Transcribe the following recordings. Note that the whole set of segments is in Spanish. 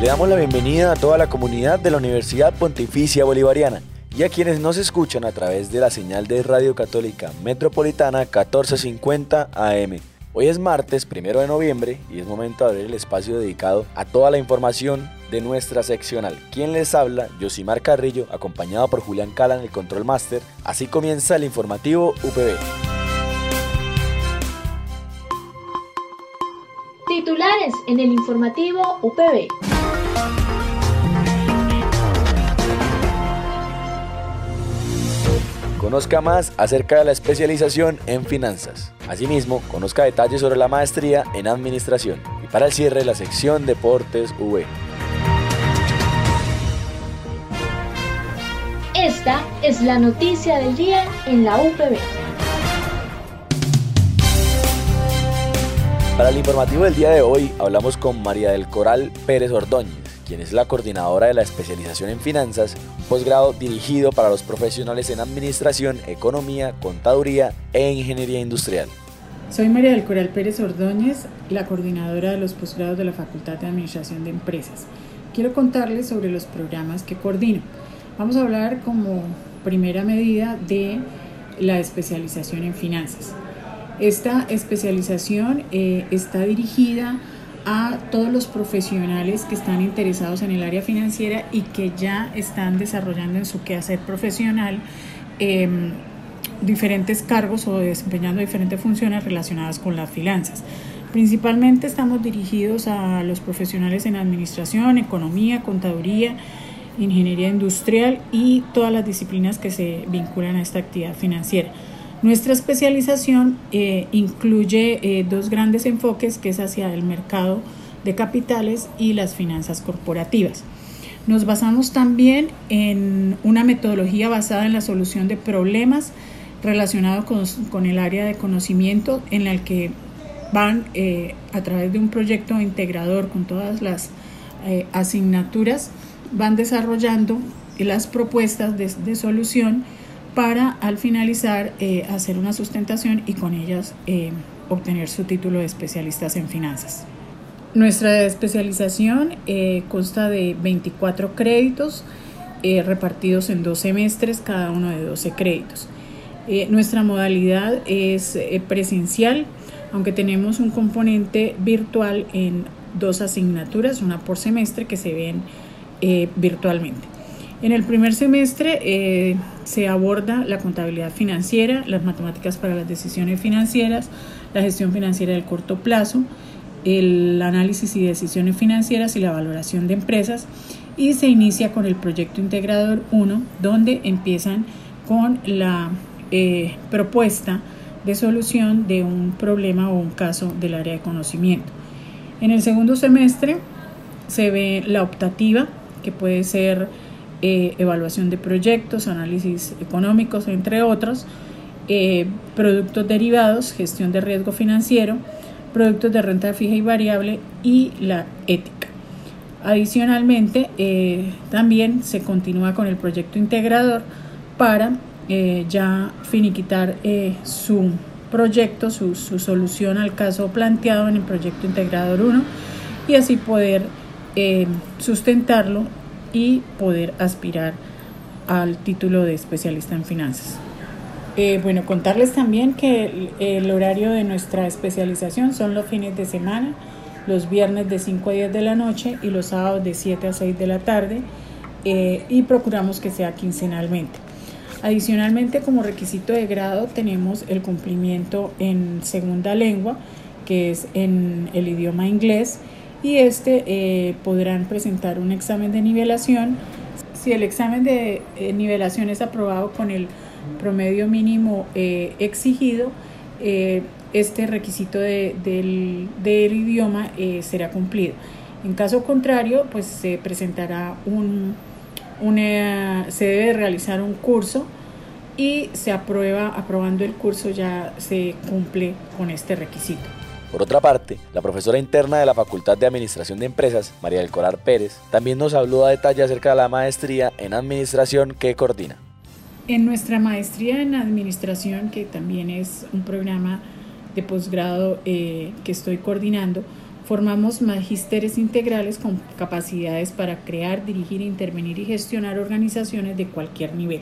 Le damos la bienvenida a toda la comunidad de la Universidad Pontificia Bolivariana y a quienes nos escuchan a través de la señal de Radio Católica Metropolitana 1450 AM. Hoy es martes, primero de noviembre, y es momento de abrir el espacio dedicado a toda la información de nuestra seccional. Quien les habla, Josimar Carrillo, acompañado por Julián Cala en el Control Master. Así comienza el informativo UPB. Titulares en el informativo UPB. Conozca más acerca de la especialización en finanzas. Asimismo, conozca detalles sobre la maestría en administración. Y para el cierre, la sección Deportes V. Esta es la noticia del día en la UPB. Para el informativo del día de hoy hablamos con María del Coral Pérez Ordóñez, quien es la coordinadora de la especialización en finanzas, posgrado dirigido para los profesionales en administración, economía, contaduría e ingeniería industrial. Soy María del Coral Pérez Ordóñez, la coordinadora de los posgrados de la Facultad de Administración de Empresas. Quiero contarles sobre los programas que coordino. Vamos a hablar como primera medida de la especialización en finanzas. Esta especialización eh, está dirigida a todos los profesionales que están interesados en el área financiera y que ya están desarrollando en su quehacer profesional em, diferentes cargos o desempeñando diferentes funciones relacionadas con las finanzas. Principalmente estamos dirigidos a los profesionales en administración, economía, contaduría, ingeniería industrial y todas las disciplinas que se vinculan a esta actividad financiera. Nuestra especialización eh, incluye eh, dos grandes enfoques, que es hacia el mercado de capitales y las finanzas corporativas. Nos basamos también en una metodología basada en la solución de problemas relacionados con, el área de conocimiento en la que van eh, a través de un proyecto integrador con todas las asignaturas, van desarrollando las propuestas de solución para al finalizar eh, hacer una sustentación y con ellas eh, obtener su título de especialistas en finanzas. Nuestra especialización eh, consta de 24 créditos repartidos en dos semestres, cada uno de 12 créditos. nuestra modalidad es presencial, aunque tenemos un componente virtual en dos asignaturas, una por semestre que se ven virtualmente. En el primer semestre eh, se aborda la contabilidad financiera, las matemáticas para las decisiones financieras, la gestión financiera del corto plazo, el análisis y decisiones financieras y la valoración de empresas y se inicia con el proyecto integrador 1 donde empiezan con la eh, propuesta de solución de un problema o un caso del área de conocimiento. En el segundo semestre se ve la optativa que puede ser eh, evaluación de proyectos, análisis económicos, entre otros, eh, productos derivados, gestión de riesgo financiero, productos de renta fija y variable y la ética. Adicionalmente, eh, también se continúa con el proyecto integrador para ya finiquitar su proyecto, su, su, solución al caso planteado en el proyecto integrador 1 y así poder sustentarlo y poder aspirar al título de especialista en finanzas. Eh, bueno, contarles también que el, horario de nuestra especialización son los fines de semana, los viernes de 5 a 10 de la noche y los sábados de 7 a 6 de la tarde eh, y procuramos que sea quincenalmente. Adicionalmente, como requisito de grado tenemos el cumplimiento en segunda lengua, que es en el idioma inglés, y este eh, podrán presentar un examen de nivelación. Si el examen de eh, nivelación es aprobado con el promedio mínimo eh, exigido, este requisito del, idioma será cumplido. En caso contrario, pues se presentará un, se debe realizar un curso y se aprueba, aprobando el curso ya se cumple con este requisito. Por otra parte, la profesora interna de la Facultad de Administración de Empresas, María del Colar Pérez, también nos habló a detalle acerca de la maestría en Administración que coordina. En nuestra maestría en Administración, que también es un programa de posgrado eh, que estoy coordinando, formamos magísteres integrales con capacidades para crear, dirigir, intervenir y gestionar organizaciones de cualquier nivel.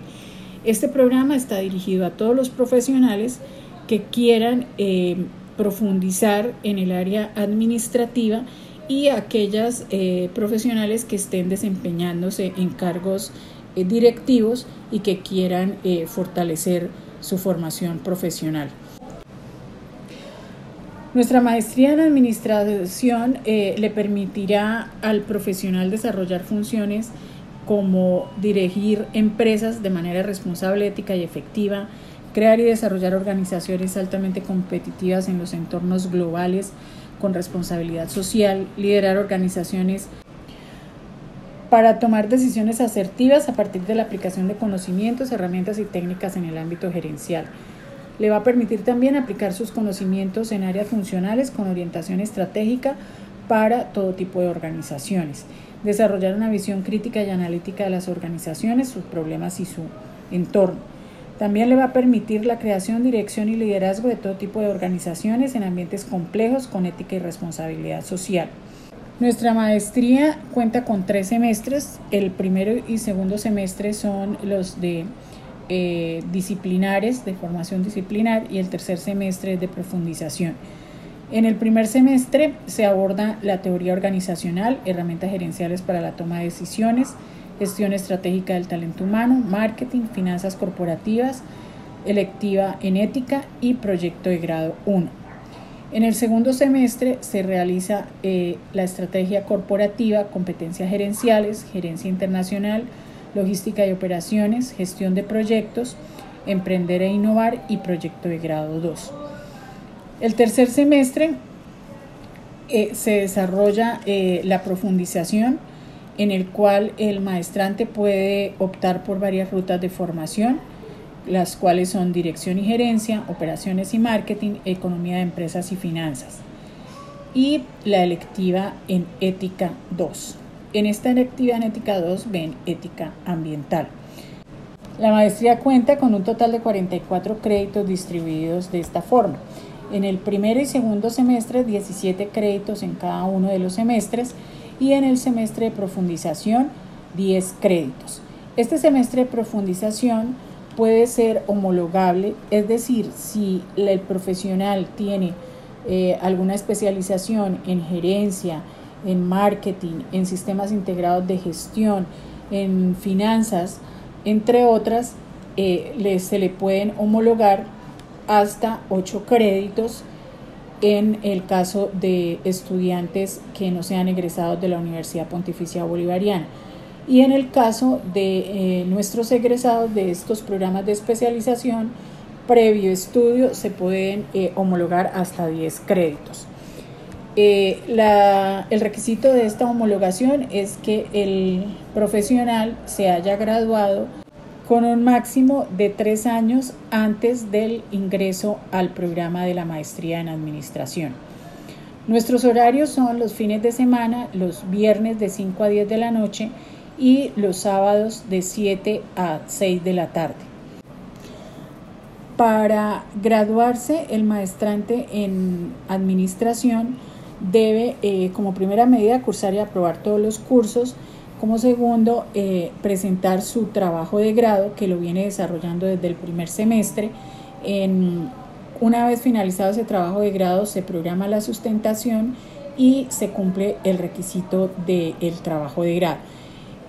Este programa está dirigido a todos los profesionales que quieran eh, profundizar en el área administrativa y aquellas eh, profesionales que estén desempeñándose en cargos eh, directivos y que quieran eh, fortalecer su formación profesional. Nuestra maestría en administración le permitirá al profesional desarrollar funciones como dirigir empresas de manera responsable, ética y efectiva, crear y desarrollar organizaciones altamente competitivas en los entornos globales con responsabilidad social, liderar organizaciones para tomar decisiones asertivas a partir de la aplicación de conocimientos, herramientas y técnicas en el ámbito gerencial. Le va a permitir también aplicar sus conocimientos en áreas funcionales con orientación estratégica para todo tipo de organizaciones. Desarrollar una visión crítica y analítica de las organizaciones, sus problemas y su entorno también le va a permitir la creación, dirección y liderazgo de todo tipo de organizaciones en ambientes complejos con ética y responsabilidad social. Nuestra maestría cuenta con tres semestres. El primero y segundo semestre son los de eh, disciplinares, de formación disciplinar, y el tercer semestre de profundización. En el primer semestre se aborda la teoría organizacional, herramientas gerenciales para la toma de decisiones, gestión estratégica del talento humano, marketing, finanzas corporativas, electiva en ética y proyecto de grado 1. En el segundo semestre se realiza eh, la estrategia corporativa, competencias gerenciales, gerencia internacional, logística y operaciones, gestión de proyectos, emprender e innovar y proyecto de grado 2. El tercer semestre eh, se desarrolla eh, la profundización, en el cual el maestrante puede optar por varias rutas de formación, las cuales son dirección y gerencia, operaciones y marketing, economía de empresas y finanzas. Y la electiva en ética 2. En esta electiva en ética 2 ven ética ambiental. La maestría cuenta con un total de 44 créditos distribuidos de esta forma. En el primer y segundo semestre, 17 créditos en cada uno de los semestres y en el semestre de profundización 10 créditos. Este semestre de profundización puede ser homologable, es decir, si el profesional tiene eh, alguna especialización en gerencia, en marketing, en sistemas integrados de gestión, en finanzas, entre otras, eh, se le pueden homologar hasta 8 créditos en el caso de estudiantes que no sean egresados de la Universidad Pontificia Bolivariana. Y en el caso de eh, nuestros egresados de estos programas de especialización, previo estudio se pueden eh, homologar hasta 10 créditos. Eh, el requisito de esta homologación es que el profesional se haya graduado con un máximo de tres años antes del ingreso al programa de la maestría en administración. Nuestros horarios son los fines de semana, los viernes de 5 a 10 de la noche y los sábados de 7 a 6 de la tarde. Para graduarse, el maestrante en administración debe, eh, como primera medida, cursar y aprobar todos los cursos como segundo, eh, presentar su trabajo de grado, que lo viene desarrollando desde el primer semestre. En, una vez finalizado ese trabajo de grado, se programa la sustentación y se cumple el requisito del trabajo de grado.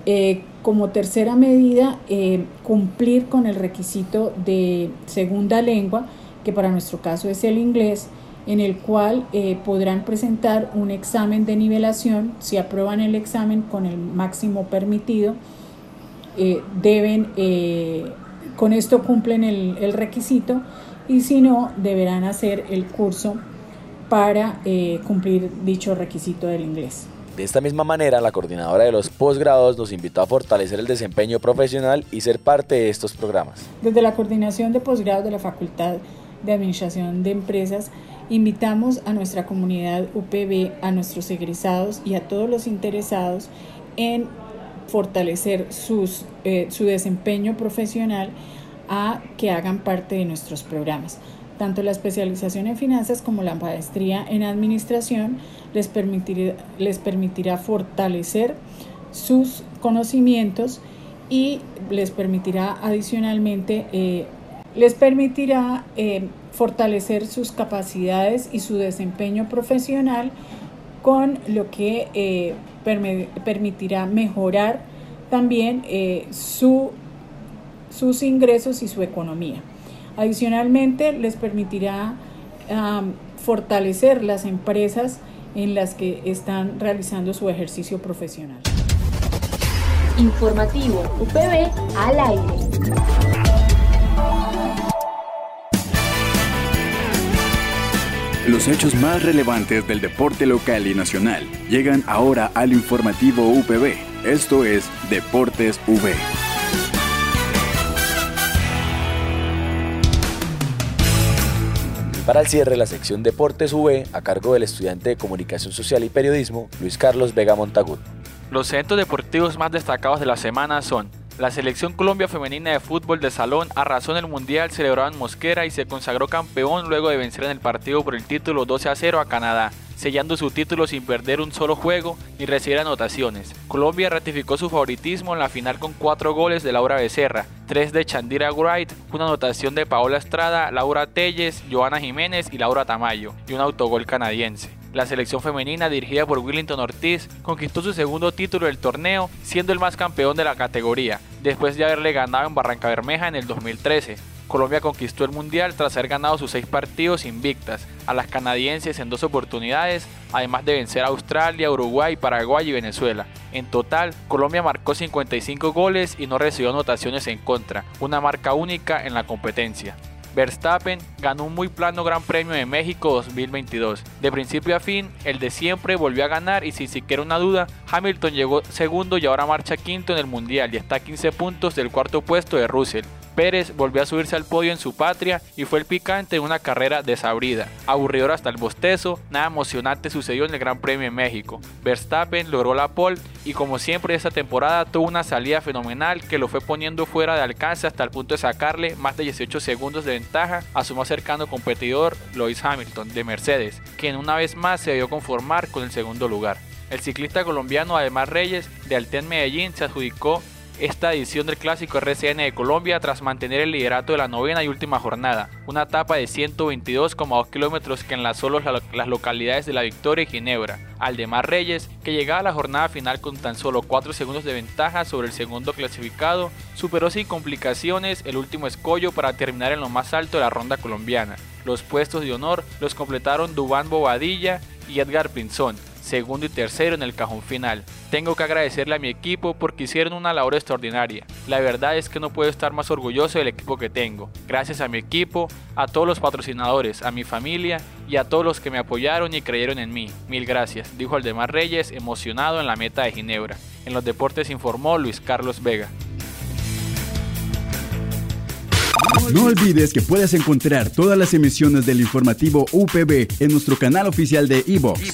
Eh, como tercera medida, eh, cumplir con el requisito de segunda lengua, que para nuestro caso es el inglés, en el cual eh, podrán presentar un examen de nivelación. Si aprueban el examen con el máximo permitido, eh, deben, eh, con esto cumplen el, el, requisito y si no, deberán hacer el curso para cumplir dicho requisito del inglés. De esta misma manera, la coordinadora de los posgrados nos invitó a fortalecer el desempeño profesional y ser parte de estos programas. Desde la coordinación de posgrados de la Facultad de Administración de Empresas, invitamos a nuestra comunidad UPB, a nuestros egresados y a todos los interesados en fortalecer eh, su desempeño profesional a que hagan parte de nuestros programas. Tanto la especialización en finanzas como la maestría en administración les permitirá, les permitirá fortalecer sus conocimientos y les permitirá adicionalmente eh, les permitirá eh, fortalecer sus capacidades y su desempeño profesional con lo que eh, permitirá mejorar también su, sus ingresos y su economía. Adicionalmente, les permitirá fortalecer las empresas en las que están realizando su ejercicio profesional. Informativo UPB al aire. Los hechos más relevantes del deporte local y nacional llegan ahora al informativo UPB. Esto es Deportes V. Para el cierre, la sección Deportes V, a cargo del estudiante de Comunicación Social y Periodismo, Luis Carlos Vega Montagut. Los eventos deportivos más destacados de la semana son la selección Colombia femenina de fútbol de salón arrasó en el Mundial celebrado en Mosquera y se consagró campeón luego de vencer en el partido por el título 12 a 0 a Canadá sellando su título sin perder un solo juego ni recibir anotaciones. Colombia ratificó su favoritismo en la final con cuatro goles de Laura Becerra, tres de Chandira Wright, una anotación de Paola Estrada, Laura Telles, Joana Jiménez y Laura Tamayo, y un autogol canadiense. La selección femenina dirigida por Willington Ortiz conquistó su segundo título del torneo, siendo el más campeón de la categoría, después de haberle ganado en Barranca Bermeja en el 2013. Colombia conquistó el Mundial tras haber ganado sus seis partidos invictas a las canadienses en dos oportunidades, además de vencer a Australia, Uruguay, Paraguay y Venezuela. En total, Colombia marcó 55 goles y no recibió anotaciones en contra, una marca única en la competencia. Verstappen ganó un muy plano Gran Premio de México 2022. De principio a fin, el de siempre volvió a ganar y sin siquiera una duda, Hamilton llegó segundo y ahora marcha quinto en el Mundial y está a 15 puntos del cuarto puesto de Russell. Pérez volvió a subirse al podio en su patria y fue el picante en una carrera desabrida. Aburridor hasta el bostezo, nada emocionante sucedió en el Gran Premio de México. Verstappen logró la pole y como siempre esta temporada tuvo una salida fenomenal que lo fue poniendo fuera de alcance hasta el punto de sacarle más de 18 segundos de ventaja a su más cercano competidor, Lewis Hamilton, de Mercedes, quien una vez más se debió conformar con el segundo lugar. El ciclista colombiano Además Reyes de Alten Medellín se adjudicó esta edición del Clásico RCN de Colombia tras mantener el liderato de la novena y última jornada, una etapa de 122,2 kilómetros que enlazó las localidades de La Victoria y Ginebra. Aldemar Reyes, que llegaba a la jornada final con tan solo 4 segundos de ventaja sobre el segundo clasificado, superó sin complicaciones el último escollo para terminar en lo más alto de la ronda colombiana. Los puestos de honor los completaron Dubán Bobadilla y Edgar Pinzón, segundo y tercero en el cajón final. Tengo que agradecerle a mi equipo porque hicieron una labor extraordinaria. La verdad es que no puedo estar más orgulloso del equipo que tengo. Gracias a mi equipo, a todos los patrocinadores, a mi familia y a todos los que me apoyaron y creyeron en mí. Mil gracias, dijo Aldemar Reyes emocionado en la meta de Ginebra. En los deportes informó Luis Carlos Vega. No olvides que puedes encontrar todas las emisiones del informativo UPB en nuestro canal oficial de iVox,